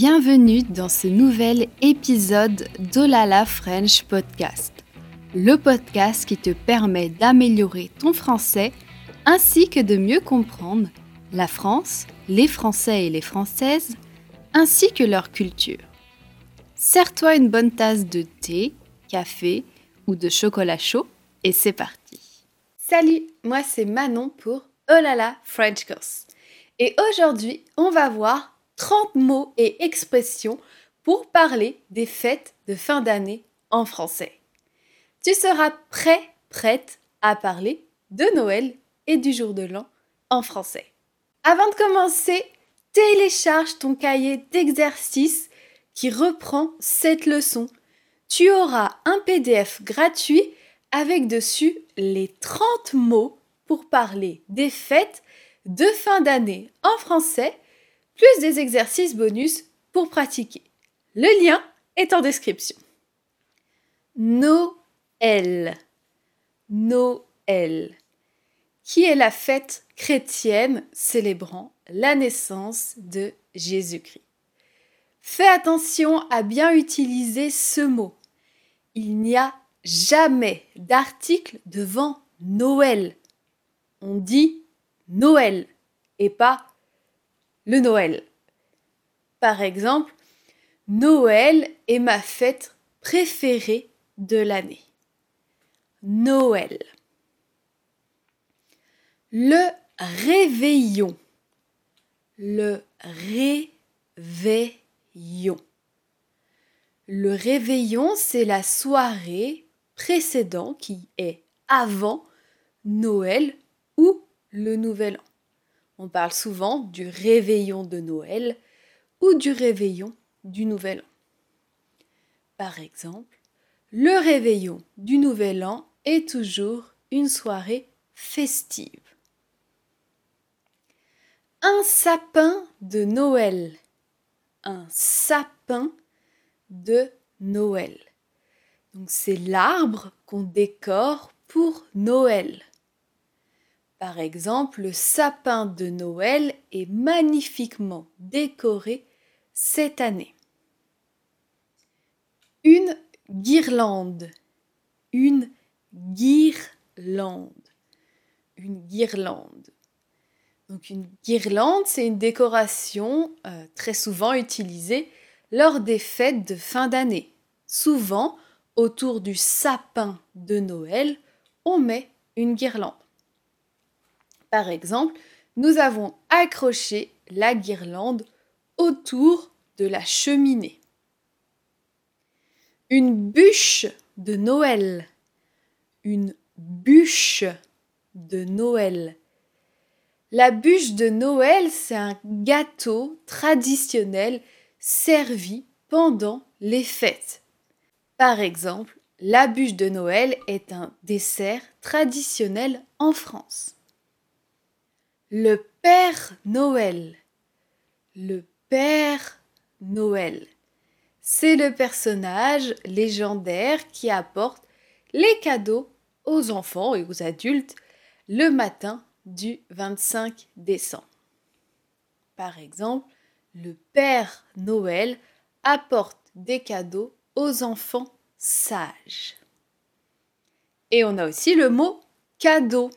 Bienvenue dans ce nouvel épisode d'Olala French Podcast, le podcast qui te permet d'améliorer ton français ainsi que de mieux comprendre la France, les Français et les Françaises, ainsi que leur culture. Sers-toi une bonne tasse de thé, café ou de chocolat chaud et c'est parti. Salut, moi c'est Manon pour Olala French Course. Et aujourd'hui, on va voir 30 mots et expressions pour parler des fêtes de fin d'année en français. Tu seras prêt, prête à parler de Noël et du jour de l'an en français. Avant de commencer, télécharge ton cahier d'exercice qui reprend cette leçon. Tu auras un PDF gratuit avec dessus les 30 mots pour parler des fêtes de fin d'année en français, plus des exercices bonus pour pratiquer. Le lien est en description. Noël. Noël. Qui est la fête chrétienne célébrant la naissance de Jésus-Christ? Fais attention à bien utiliser ce mot. Il n'y a jamais d'article devant Noël. On dit Noël et pas le Noël. Par exemple, Noël est ma fête préférée de l'année. Noël. Le réveillon. Le réveillon. Le réveillon, c'est la soirée précédente qui est avant Noël ou le Nouvel An. On parle souvent du réveillon de Noël ou du réveillon du Nouvel An. Par exemple, le réveillon du Nouvel An est toujours une soirée festive. Un sapin de Noël. Un sapin de Noël. Donc c'est l'arbre qu'on décore pour Noël. Par exemple, le sapin de Noël est magnifiquement décoré cette année. Une guirlande. Une guirlande. Une guirlande. Donc une guirlande, c'est une décoration euh, très souvent utilisée lors des fêtes de fin d'année. Souvent, autour du sapin de Noël, on met une guirlande. Par exemple, nous avons accroché la guirlande autour de la cheminée. Une bûche de Noël. Une bûche de Noël. La bûche de Noël, c'est un gâteau traditionnel servi pendant les fêtes. Par exemple, la bûche de Noël est un dessert traditionnel en France. Le Père Noël. Le Père Noël. C'est le personnage légendaire qui apporte les cadeaux aux enfants et aux adultes le matin du 25 décembre. Par exemple, le Père Noël apporte des cadeaux aux enfants sages. Et on a aussi le mot cadeau.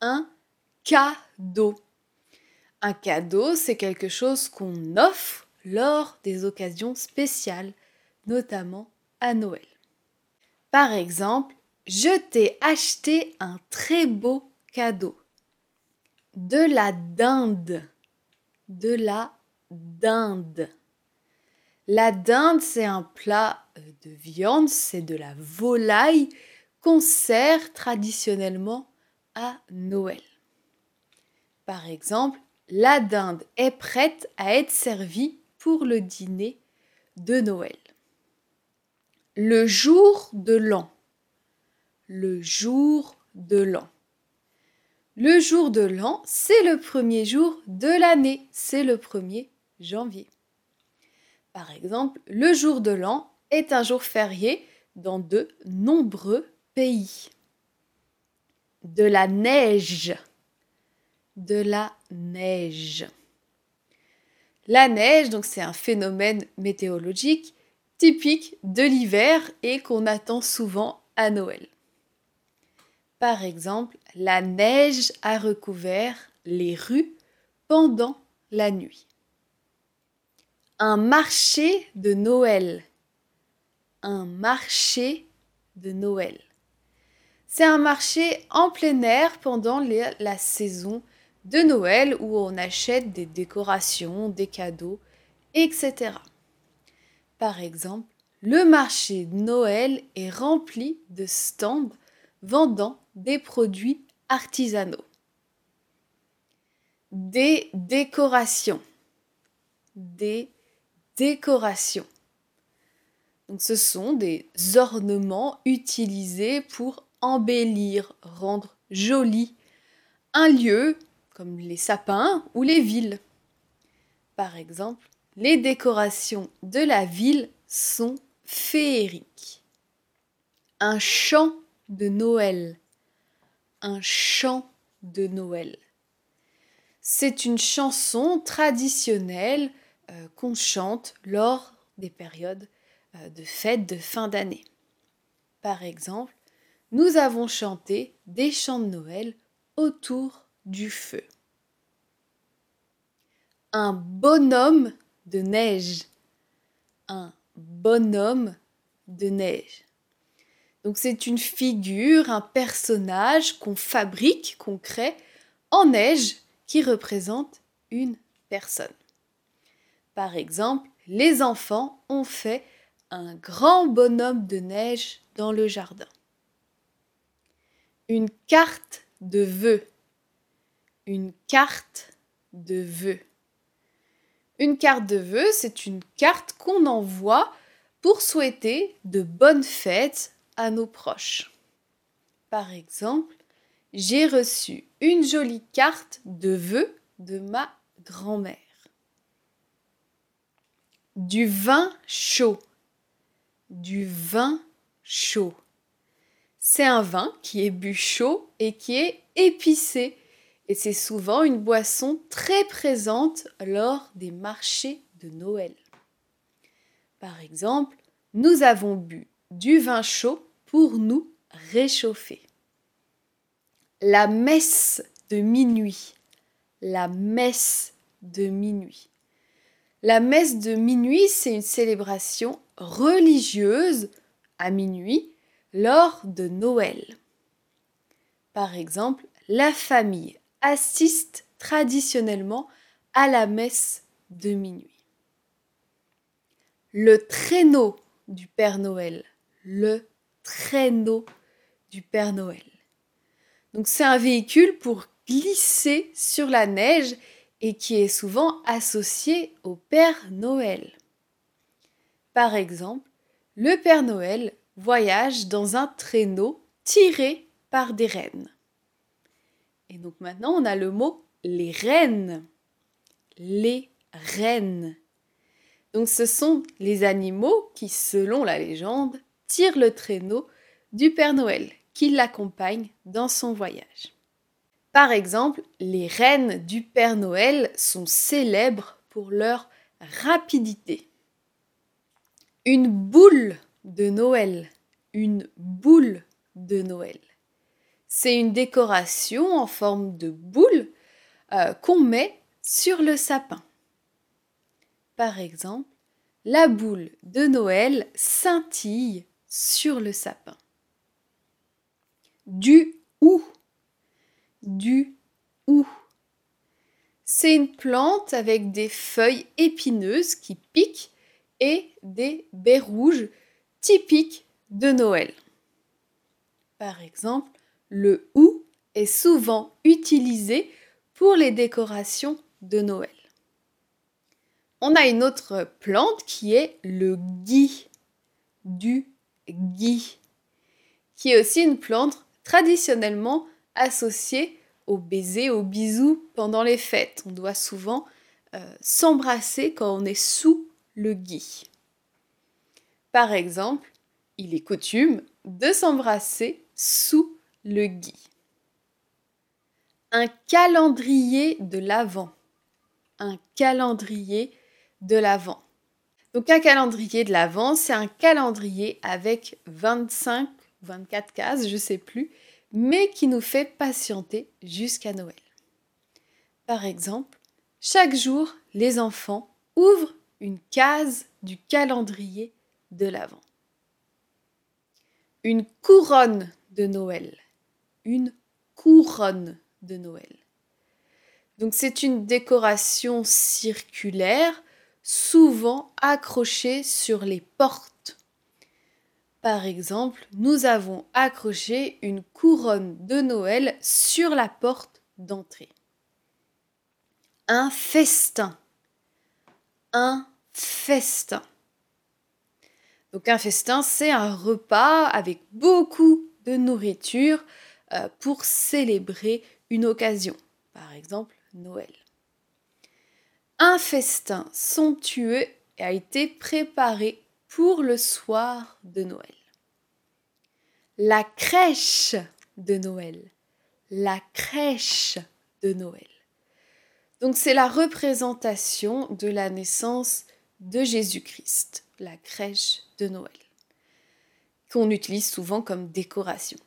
Un Un cadeau, c'est quelque chose qu'on offre lors des occasions spéciales, notamment à Noël. Par exemple, je t'ai acheté un très beau cadeau. De la dinde. De la dinde. La dinde, c'est un plat euh, de viande, c'est de la volaille qu'on sert traditionnellement à Noël. Par exemple, la dinde est prête à être servie pour le dîner de Noël. Le jour de l'an. Le jour de l'an. Le jour de l'an, c'est le premier jour de l'année, c'est le 1er janvier. Par exemple, le jour de l'an est un jour férié dans de nombreux pays. De la neige de la neige. La neige, donc c'est un phénomène météorologique typique de l'hiver et qu'on attend souvent à Noël. Par exemple, la neige a recouvert les rues pendant la nuit. Un marché de Noël. Un marché de Noël. C'est un marché en plein air pendant la saison de Noël où on achète des décorations, des cadeaux, etc. Par exemple, le marché de Noël est rempli de stands vendant des produits artisanaux. Des décorations. Des décorations. Ce sont des ornements utilisés pour embellir, rendre joli un lieu les sapins ou les villes. Par exemple, les décorations de la ville sont féeriques. Un chant de Noël. Un chant de Noël. C'est une chanson traditionnelle euh, qu'on chante lors des périodes euh, de fêtes de fin d'année. Par exemple, nous avons chanté des chants de Noël autour du feu. Un bonhomme de neige. Un bonhomme de neige. Donc c'est une figure, un personnage qu'on fabrique, qu'on crée en neige qui représente une personne. Par exemple, les enfants ont fait un grand bonhomme de neige dans le jardin. Une carte de vœux. Une carte de vœux. Une carte de vœux, c'est une carte qu'on envoie pour souhaiter de bonnes fêtes à nos proches. Par exemple, j'ai reçu une jolie carte de vœux de ma grand-mère. Du vin chaud. Du vin chaud. C'est un vin qui est bu chaud et qui est épicé et c'est souvent une boisson très présente lors des marchés de Noël. Par exemple, nous avons bu du vin chaud pour nous réchauffer. La messe de minuit. La messe de minuit. La messe de minuit, c'est une célébration religieuse à minuit lors de Noël. Par exemple, la famille assiste traditionnellement à la messe de minuit. Le traîneau du Père Noël. Le traîneau du Père Noël. Donc c'est un véhicule pour glisser sur la neige et qui est souvent associé au Père Noël. Par exemple, le Père Noël voyage dans un traîneau tiré par des rennes. Et donc maintenant, on a le mot les rennes. Les rennes. Donc ce sont les animaux qui, selon la légende, tirent le traîneau du Père Noël, qui l'accompagne dans son voyage. Par exemple, les rennes du Père Noël sont célèbres pour leur rapidité. Une boule de Noël. Une boule de Noël. C'est une décoration en forme de boule euh, qu'on met sur le sapin. Par exemple, la boule de Noël scintille sur le sapin. Du ou. Du ou. C'est une plante avec des feuilles épineuses qui piquent et des baies rouges typiques de Noël. Par exemple, le hou est souvent utilisé pour les décorations de Noël. On a une autre plante qui est le gui, du gui, qui est aussi une plante traditionnellement associée au baiser, au bisou pendant les fêtes. On doit souvent euh, s'embrasser quand on est sous le gui. Par exemple, il est coutume de s'embrasser sous le gui. Un calendrier de l'Avent. Un calendrier de l'Avent. Donc un calendrier de l'Avent, c'est un calendrier avec 25 24 cases, je sais plus, mais qui nous fait patienter jusqu'à Noël. Par exemple, chaque jour, les enfants ouvrent une case du calendrier de l'Avent. Une couronne de Noël. Une couronne de Noël. Donc c'est une décoration circulaire, souvent accrochée sur les portes. Par exemple, nous avons accroché une couronne de Noël sur la porte d'entrée. Un festin. Un festin. Donc un festin, c'est un repas avec beaucoup de nourriture euh, pour célébrer une occasion. Par exemple, Noël. Un festin somptueux a été préparé pour le soir de Noël. La crèche de Noël. La crèche de Noël. Donc c'est la représentation de la naissance de Jésus-Christ, la crèche de Noël, qu'on utilise souvent comme décoration.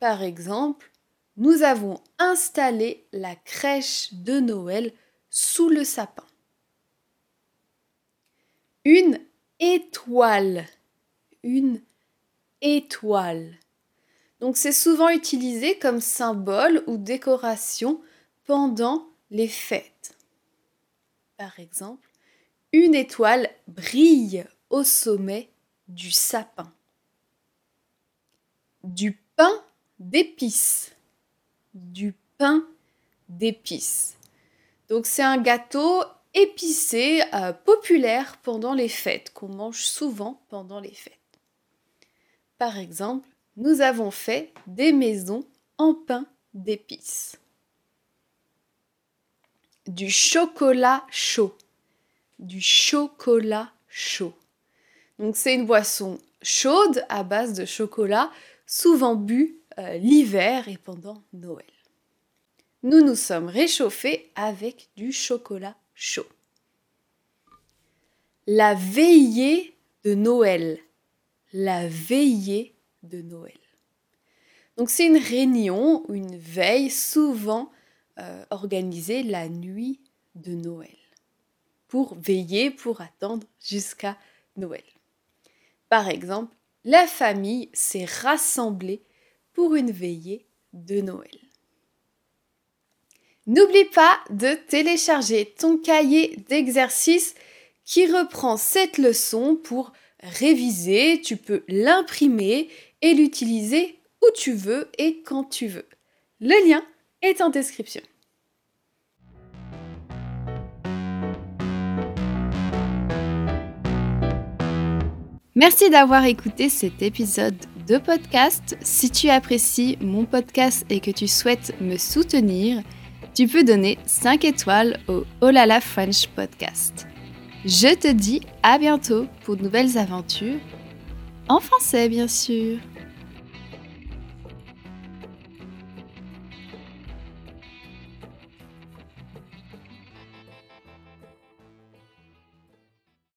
Par exemple, nous avons installé la crèche de Noël sous le sapin. Une étoile. Une étoile. Donc c'est souvent utilisé comme symbole ou décoration pendant les fêtes. Par exemple, une étoile brille au sommet du sapin. Du pain d'épices. Du pain d'épices. Donc c'est un gâteau épicé euh, populaire pendant les fêtes, qu'on mange souvent pendant les fêtes. Par exemple, nous avons fait des maisons en pain d'épices. Du chocolat chaud. Du chocolat chaud. Donc c'est une boisson chaude à base de chocolat, souvent bu euh, l'hiver et pendant Noël. Nous nous sommes réchauffés avec du chocolat chaud. La veillée de Noël. La veillée de Noël. Donc c'est une réunion une veille souvent euh, organisée la nuit de Noël pour veiller, pour attendre jusqu'à Noël. Par exemple, la famille s'est rassemblée pour une veillée de Noël. N'oublie pas de télécharger ton cahier d'exercice qui reprend cette leçon pour réviser. Tu peux l'imprimer et l'utiliser où tu veux et quand tu veux. Le lien est en description. Merci d'avoir écouté cet épisode de podcast. Si tu apprécies mon podcast et que tu souhaites me soutenir, tu peux donner 5 étoiles au Olala French Podcast. Je te dis à bientôt pour de nouvelles aventures, en français bien sûr.